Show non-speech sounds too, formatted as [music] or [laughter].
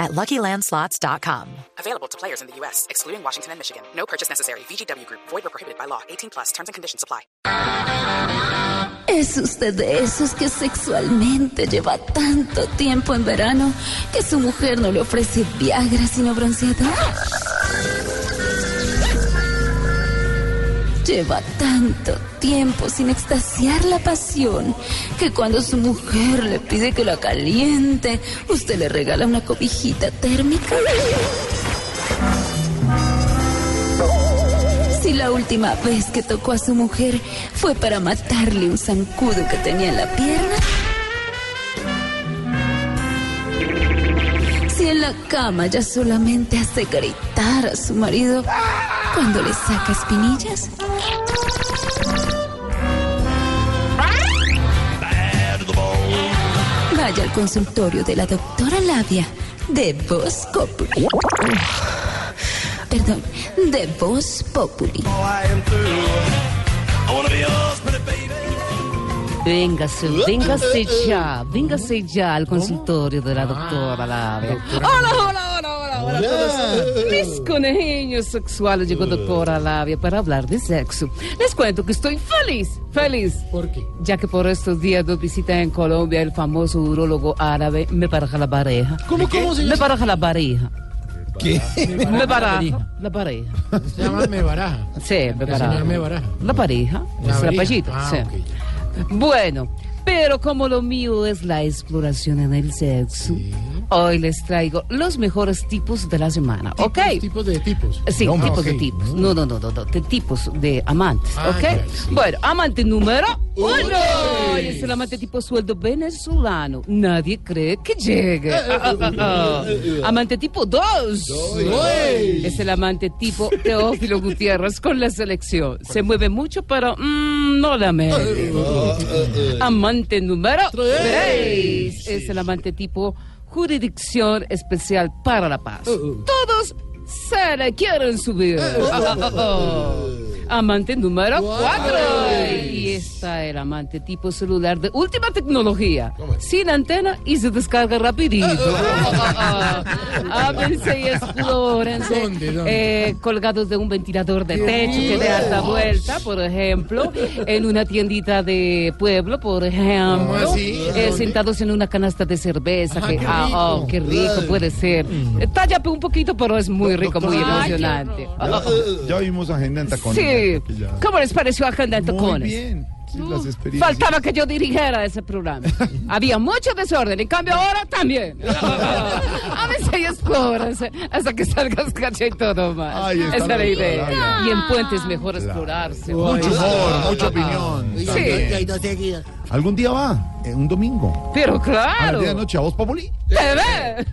at LuckyLandSlots.com. Available to players in the U.S., excluding Washington and Michigan. No purchase necessary. VGW Group. Void or prohibited by law. 18 plus. Terms and conditions apply. ¿Es usted de esos que sexualmente lleva tanto tiempo en verano que su mujer no le ofrece Viagra sino bronceador? Lleva tanto tiempo sin extasiar la pasión que cuando su mujer le pide que la caliente, usted le regala una cobijita térmica. Si la última vez que tocó a su mujer fue para matarle un zancudo que tenía en la pierna. Si en la cama ya solamente hace gritar a su marido cuando le saca espinillas. Vaya al consultorio de la doctora Labia de Voz Populi. Perdón, de Voz Populi. Véngase, véngase ya, véngase ya al consultorio de la doctora Labia. Hola, hola, hola, hola, hola, a todos. Mis conejillos sexuales llegó doctora Labia para hablar de sexo. Les cuento que estoy feliz, feliz. ¿Por qué? Ya que por estos días nos visita en Colombia el famoso urólogo árabe Me Paraja la Pareja. ¿Cómo, cómo se Me llama? Paraja la Pareja. ¿Qué? Me Paraja la Pareja. Se llama Me Baraja. Sí, me señora Me Baraja. La pareja, La es el apellido. Ah, sí. ok. Bueno, pero como lo mío es la exploración en el sexo, hoy les traigo los mejores tipos de la semana, ¿ok? Tipos, de tipos. Sí, No, tipos de tipos. No, no, no, no, no, de tipos de amantes, Ah, ¿ok? sí. Bueno, amante número uno. Es el amante tipo sueldo venezolano. Nadie cree que llegue. Ah, ah, ah, ah. Amante tipo dos. Uy. Es el amante tipo Teófilo Gutiérrez con la selección. Se mueve mucho, pero mm, no la mete. Amante número tres. Es el amante tipo Jurisdicción Especial para la Paz. Todos se le quieren subir. [laughs] Amante número cuatro. Y está el amante tipo celular de última tecnología. Sin antena y se descarga rapidito. Ah, ah, ah. [laughs] Ábrense y explórense. ¿Dónde, dónde? Eh, colgados de un ventilador de techo que de alta vuelta, por ejemplo, en una tiendita de pueblo, por ejemplo, ¿Cómo así? eh, sentados en una canasta de cerveza, Ajá, que qué ah, rico. oh, qué rico puede ser. Tállate un poquito, pero es muy rico, muy emocionante. Ah, Ya vimos Agenda en Tacones. Sí, ya- ¿cómo les pareció Agenda en Muy Tacones? bien. Las experiencias. Faltaba que yo dirigiera ese programa. [laughs] Había mucho desorden, en cambio ahora también. [laughs] A veces y explórense hasta que salgas cachito nomás. Ahí está Esa es la idea. Y en Puente es mejor explorarse. Mucho humor, mucha opinión. Sí. Algún día va, un domingo. Pero A claro, 10 de la noche, a vos, Populi. te ve.